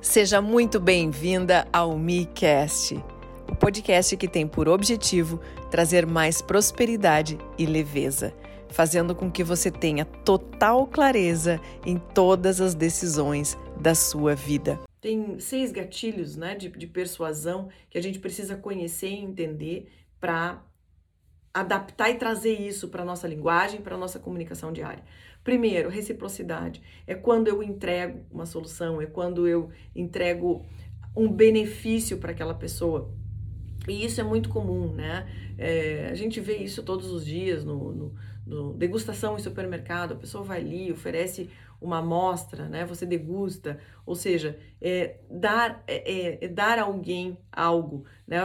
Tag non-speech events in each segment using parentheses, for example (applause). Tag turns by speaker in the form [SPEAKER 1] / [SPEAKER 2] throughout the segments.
[SPEAKER 1] Seja muito bem-vinda ao MiCast, o podcast que tem por objetivo trazer mais prosperidade e leveza, fazendo com que você tenha total clareza em todas as decisões da sua vida.
[SPEAKER 2] Tem seis gatilhos né, de, de persuasão que a gente precisa conhecer e entender para adaptar e trazer isso para a nossa linguagem, para a nossa comunicação diária. Primeiro, reciprocidade. É quando eu entrego uma solução, é quando eu entrego um benefício para aquela pessoa. E isso é muito comum, né? É, a gente vê isso todos os dias no, no, no, degustação em supermercado. A pessoa vai ali, oferece uma amostra, né? Você degusta, ou seja, é dar, é, é, é dar a alguém algo, né?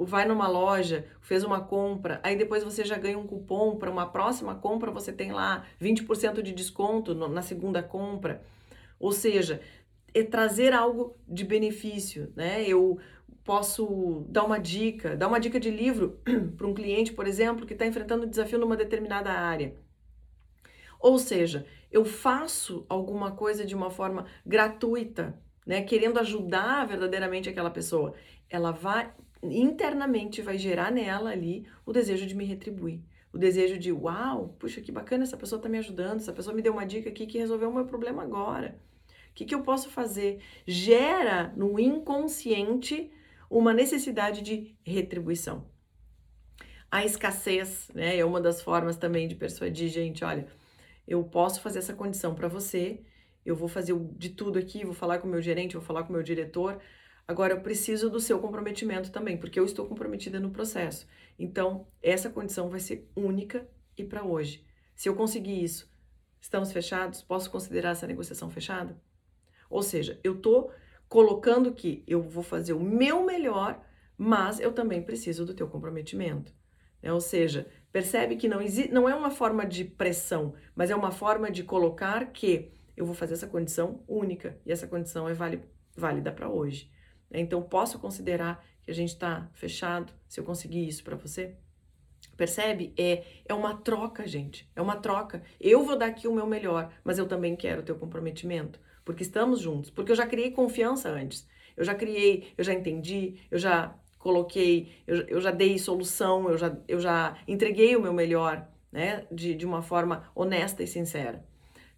[SPEAKER 2] Vai numa loja, fez uma compra, aí depois você já ganha um cupom para uma próxima compra, você tem lá 20% de desconto no, na segunda compra. Ou seja, é trazer algo de benefício, né? Eu posso dar uma dica, dar uma dica de livro (clears throat) para um cliente, por exemplo, que está enfrentando um desafio numa determinada área. Ou seja, eu faço alguma coisa de uma forma gratuita, né, querendo ajudar verdadeiramente aquela pessoa, ela vai internamente vai gerar nela ali o desejo de me retribuir. O desejo de, uau, puxa, que bacana, essa pessoa está me ajudando, essa pessoa me deu uma dica aqui que resolveu o meu problema agora. O que, que eu posso fazer? Gera no inconsciente uma necessidade de retribuição. A escassez, né, é uma das formas também de persuadir gente, olha, eu posso fazer essa condição para você, eu vou fazer de tudo aqui, vou falar com o meu gerente, vou falar com o meu diretor. Agora eu preciso do seu comprometimento também, porque eu estou comprometida no processo. Então, essa condição vai ser única e para hoje. Se eu conseguir isso, estamos fechados? Posso considerar essa negociação fechada? Ou seja, eu estou colocando que eu vou fazer o meu melhor, mas eu também preciso do teu comprometimento. Né? Ou seja, percebe que não, não é uma forma de pressão, mas é uma forma de colocar que eu vou fazer essa condição única e essa condição é válida para hoje. Então, posso considerar que a gente está fechado se eu conseguir isso para você? Percebe? É, é uma troca, gente. É uma troca. Eu vou dar aqui o meu melhor, mas eu também quero o teu comprometimento, porque estamos juntos, porque eu já criei confiança antes. Eu já criei, eu já entendi, eu já coloquei, eu, eu já dei solução, eu já, eu já entreguei o meu melhor, né? De, de uma forma honesta e sincera.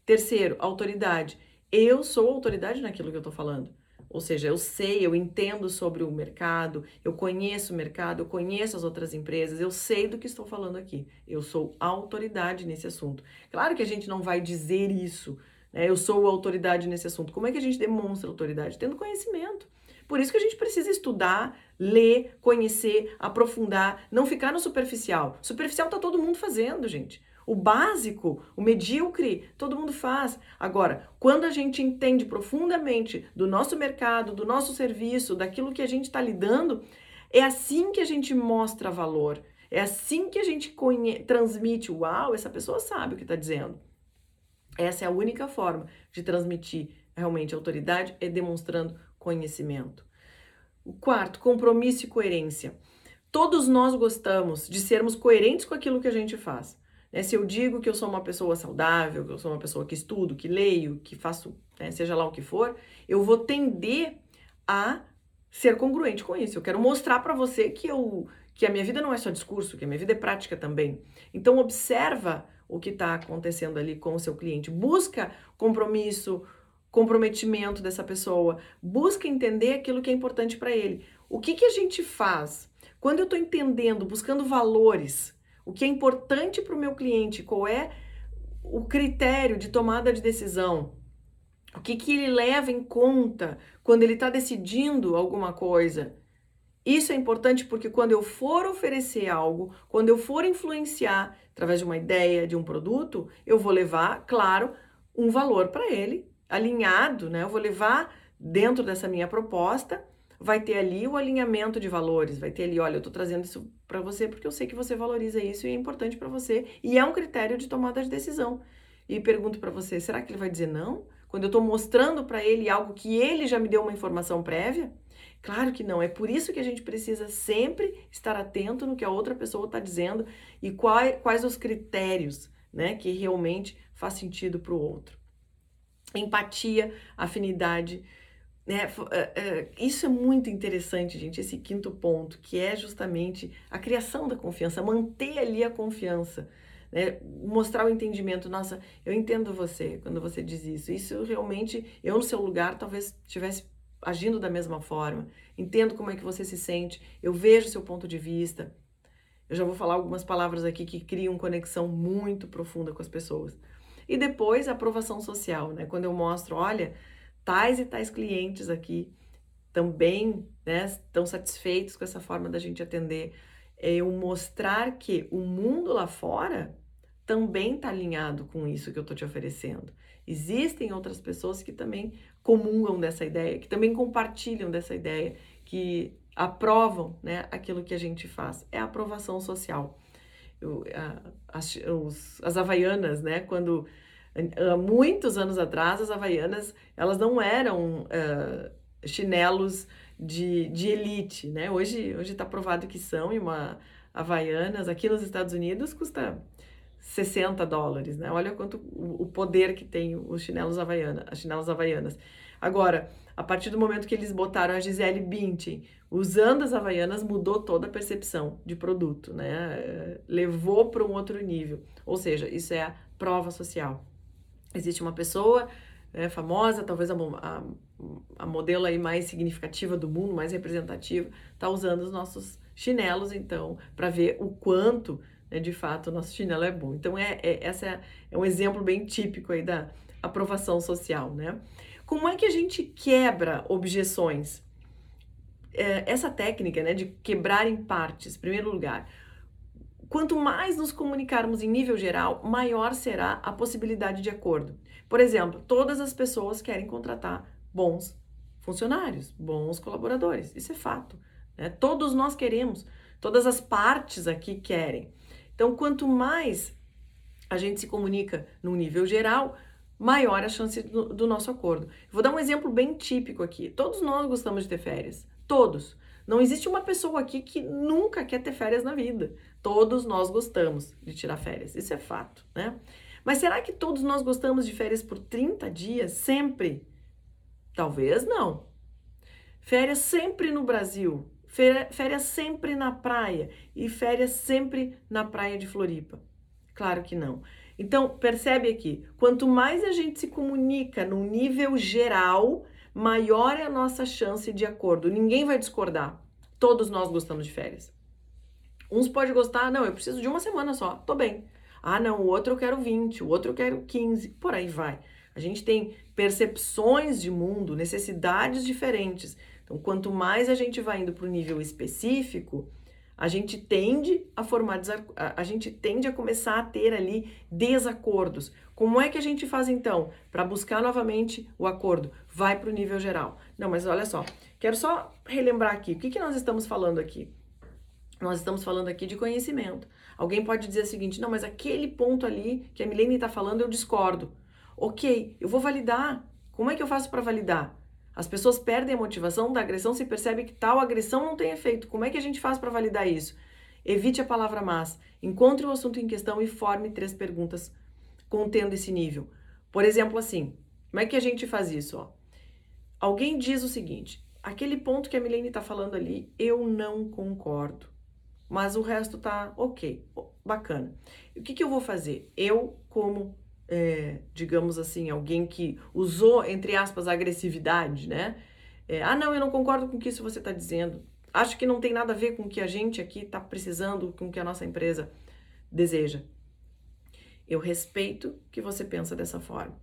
[SPEAKER 2] Terceiro, autoridade. Eu sou autoridade naquilo que eu estou falando. Ou seja, eu sei, eu entendo sobre o mercado, eu conheço o mercado, eu conheço as outras empresas, eu sei do que estou falando aqui. Eu sou autoridade nesse assunto. Claro que a gente não vai dizer isso, né? Eu sou autoridade nesse assunto. Como é que a gente demonstra autoridade? Tendo conhecimento. Por isso que a gente precisa estudar, ler, conhecer, aprofundar, não ficar no superficial. Superficial tá todo mundo fazendo, gente. O básico, o medíocre, todo mundo faz. Agora, quando a gente entende profundamente do nosso mercado, do nosso serviço, daquilo que a gente está lidando, é assim que a gente mostra valor. É assim que a gente conhe... transmite. Uau, essa pessoa sabe o que está dizendo. Essa é a única forma de transmitir realmente autoridade, é demonstrando conhecimento. O quarto, compromisso e coerência. Todos nós gostamos de sermos coerentes com aquilo que a gente faz. Né? Se eu digo que eu sou uma pessoa saudável, que eu sou uma pessoa que estudo, que leio, que faço, né, seja lá o que for, eu vou tender a ser congruente com isso. Eu quero mostrar para você que eu que a minha vida não é só discurso, que a minha vida é prática também. Então observa o que está acontecendo ali com o seu cliente, busca compromisso, comprometimento dessa pessoa, busca entender aquilo que é importante para ele. O que, que a gente faz? Quando eu estou entendendo, buscando valores, o que é importante para o meu cliente, qual é o critério de tomada de decisão, o que, que ele leva em conta quando ele está decidindo alguma coisa. Isso é importante porque quando eu for oferecer algo, quando eu for influenciar através de uma ideia, de um produto, eu vou levar, claro, um valor para ele alinhado, né? Eu vou levar dentro dessa minha proposta, vai ter ali o alinhamento de valores, vai ter ali, olha, eu tô trazendo isso para você porque eu sei que você valoriza isso e é importante para você e é um critério de tomada de decisão. E pergunto para você, será que ele vai dizer não? Quando eu estou mostrando para ele algo que ele já me deu uma informação prévia? Claro que não. É por isso que a gente precisa sempre estar atento no que a outra pessoa está dizendo e quais, quais os critérios né, que realmente faz sentido para o outro empatia, afinidade. né, isso é muito interessante, gente, esse quinto ponto, que é justamente a criação da confiança, manter ali a confiança, né, mostrar o entendimento. Nossa, eu entendo você quando você diz isso. Isso realmente, eu no seu lugar talvez estivesse agindo da mesma forma. Entendo como é que você se sente, eu vejo seu ponto de vista. Eu já vou falar algumas palavras aqui que criam conexão muito profunda com as pessoas. E depois a aprovação social, né? Quando eu mostro, olha, tais e tais clientes aqui também né, estão satisfeitos com essa forma da gente atender. É eu mostrar que o mundo lá fora também está alinhado com isso que eu estou te oferecendo. Existem outras pessoas que também comungam dessa ideia, que também compartilham dessa ideia, que aprovam né, aquilo que a gente faz. É a aprovação social. As, os, as havaianas, né, quando muitos anos atrás, as havaianas, elas não eram uh, chinelos de, de elite, né? Hoje hoje está provado que são, e uma havaianas aqui nos Estados Unidos custa 60 dólares, né? Olha quanto o, poder que tem os chinelos havaianas, as chinelas havaianas. Agora, a partir do momento que eles botaram a Gisele Bündchen usando as havaianas, mudou toda a percepção de produto, né? Levou para um outro nível. Ou seja, isso é a prova social. Existe uma pessoa né, famosa, talvez a, a, a, modelo aí mais significativa do mundo, mais representativa, está usando os nossos chinelos, então, para ver o quanto, né, de fato, o nosso chinelo é bom. Então, é, é essa é, é, um exemplo bem típico aí da aprovação social, né? Como é que a gente quebra objeções? É, essa técnica, né, de quebrar em partes, em primeiro lugar, Quanto mais nos comunicarmos em nível geral, maior será a possibilidade de acordo. Por exemplo, todas as pessoas querem contratar bons funcionários, bons colaboradores. Isso é fato. Né? Todos nós queremos, todas as partes aqui querem. Então, quanto mais a gente se comunica no nível geral, maior a chance do, do nosso acordo. Vou dar um exemplo bem típico aqui. Todos nós gostamos de ter férias. Todos. Não existe uma pessoa aqui que nunca quer ter férias na vida. Todos nós gostamos de tirar férias, isso é fato, né? Mas será que todos nós gostamos de férias por 30 dias sempre? Talvez não. Férias sempre no Brasil, férias sempre na praia e férias sempre na praia de Floripa. Claro que não. Então, percebe aqui, quanto mais a gente se comunica no nível geral, maior é a nossa chance de acordo. Ninguém vai discordar. Todos nós gostamos de férias. Uns pode gostar, não, eu preciso de uma semana só, tô bem. Ah, não, o outro eu quero 20, o outro eu quero 15, por aí vai. A gente tem percepções de mundo, necessidades diferentes. Então, quanto mais a gente vai indo para o nível específico, a gente tende a formar a gente tende a começar a ter ali desacordos. Como é que a gente faz então para buscar novamente o acordo? Vai para o nível geral. Não, mas olha só, quero só relembrar aqui, o que, que nós estamos falando aqui? Nós estamos falando aqui de conhecimento. Alguém pode dizer o seguinte: não, mas aquele ponto ali que a Milene está falando eu discordo. Ok, eu vou validar. Como é que eu faço para validar? As pessoas perdem a motivação da agressão se percebe que tal agressão não tem efeito. Como é que a gente faz para validar isso? Evite a palavra mas. Encontre o assunto em questão e forme três perguntas contendo esse nível. Por exemplo, assim, como é que a gente faz isso? Ó? Alguém diz o seguinte: aquele ponto que a Milene está falando ali, eu não concordo. Mas o resto tá ok, bacana. O que, que eu vou fazer? Eu, como é, digamos assim, alguém que usou, entre aspas, agressividade, né? É, ah, não, eu não concordo com o que isso você está dizendo. Acho que não tem nada a ver com o que a gente aqui está precisando, com o que a nossa empresa deseja. Eu respeito que você pensa dessa forma.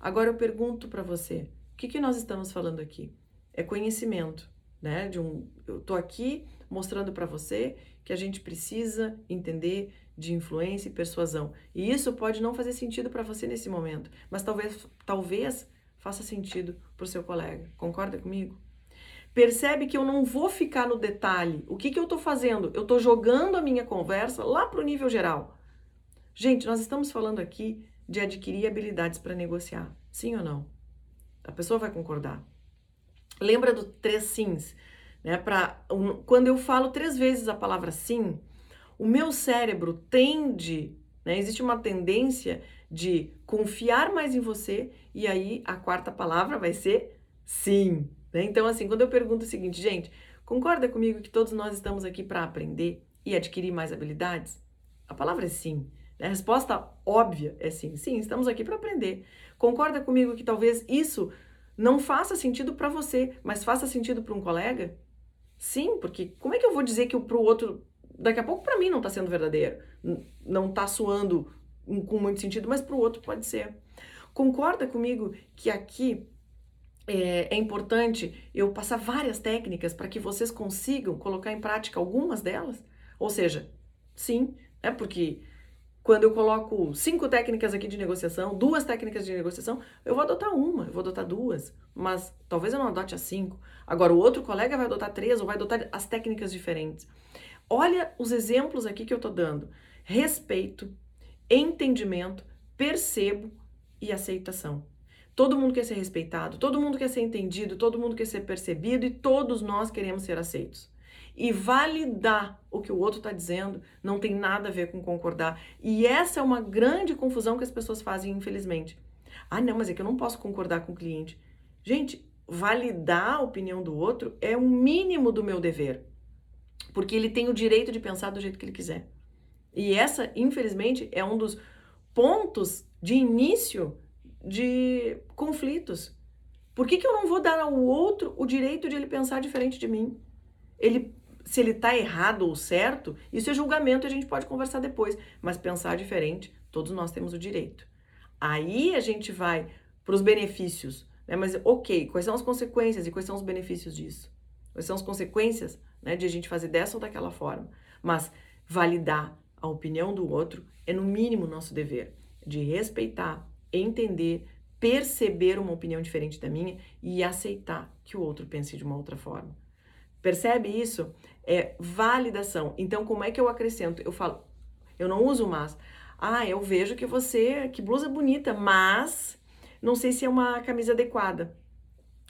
[SPEAKER 2] Agora eu pergunto para você, o que, que nós estamos falando aqui? É conhecimento, né? De um, eu tô aqui mostrando para você que a gente precisa entender de influência e persuasão. E isso pode não fazer sentido para você nesse momento, mas talvez, talvez faça sentido para o seu colega. Concorda comigo? Percebe que eu não vou ficar no detalhe. O que, que eu estou fazendo? Eu estou jogando a minha conversa lá para o nível geral. Gente, nós estamos falando aqui de adquirir habilidades para negociar. Sim ou não? A pessoa vai concordar. Lembra do três sims? Né? Pra, um, quando eu falo três vezes a palavra sim, o meu cérebro tende, né, existe uma tendência de confiar mais em você e aí a quarta palavra vai ser sim. Né? Então, assim, quando eu pergunto o seguinte, gente, concorda comigo que todos nós estamos aqui para aprender e adquirir mais habilidades? A palavra é sim. Né? A resposta óbvia é sim. Sim, estamos aqui para aprender. Concorda comigo que talvez isso não faça sentido para você, mas faça sentido para um colega? Sim, porque como é que eu vou dizer que para o outro, daqui a pouco para mim não está sendo verdadeiro, não está soando com muito sentido, mas para o outro pode ser. Concorda comigo que aqui é, é importante eu passar várias técnicas para que vocês consigam colocar em prática algumas delas? Ou seja, sim, é porque quando eu coloco cinco técnicas aqui de negociação, duas técnicas de negociação, eu vou adotar uma, eu vou adotar duas, mas talvez eu não adote as cinco. Agora, o outro colega vai adotar três ou vai adotar as técnicas diferentes. Olha os exemplos aqui que eu tô dando: respeito, entendimento, percebo e aceitação. Todo mundo quer ser respeitado, todo mundo quer ser entendido, todo mundo quer ser percebido e todos nós queremos ser aceitos e validar o que o outro está dizendo não tem nada a ver com concordar. E essa é uma grande confusão que as pessoas fazem, infelizmente. Ah, não, mas é que eu não posso concordar com o cliente. Gente, validar a opinião do outro é o mínimo do meu dever, porque ele tem o direito de pensar do jeito que ele quiser. E essa, infelizmente, é um dos pontos de início de conflitos. Por que, que eu não vou dar ao outro o direito de ele pensar diferente de mim? Ele se ele está errado ou certo, isso é julgamento e a gente pode conversar depois. Mas pensar diferente, todos nós temos o direito. Aí a gente vai para os benefícios, né? Mas ok, quais são as consequências e quais são os benefícios disso? Quais são as consequências né, de a gente fazer dessa ou daquela forma? Mas validar a opinião do outro é no mínimo nosso dever de respeitar, entender, perceber uma opinião diferente da minha e aceitar que o outro pense de uma outra forma. Percebe isso? É validação. Então, como é que eu acrescento? Eu falo, eu não uso mas. Ah, eu vejo que você, que blusa bonita, mas não sei se é uma camisa adequada.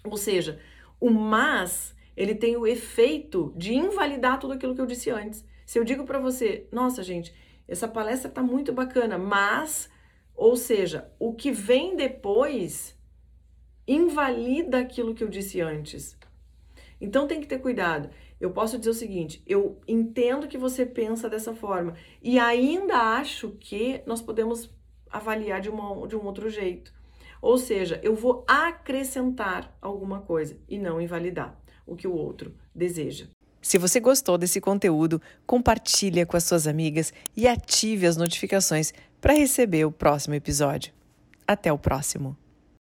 [SPEAKER 2] Ou seja, o mas, ele tem o efeito de invalidar tudo aquilo que eu disse antes. Se eu digo para você, nossa, gente, essa palestra tá muito bacana, mas, ou seja, o que vem depois invalida aquilo que eu disse antes. Então tem que ter cuidado. Eu posso dizer o seguinte: eu entendo que você pensa dessa forma e ainda acho que nós podemos avaliar de, uma, de um outro jeito. Ou seja, eu vou acrescentar alguma coisa e não invalidar o que o outro deseja.
[SPEAKER 1] Se você gostou desse conteúdo, compartilhe com as suas amigas e ative as notificações para receber o próximo episódio. Até o próximo!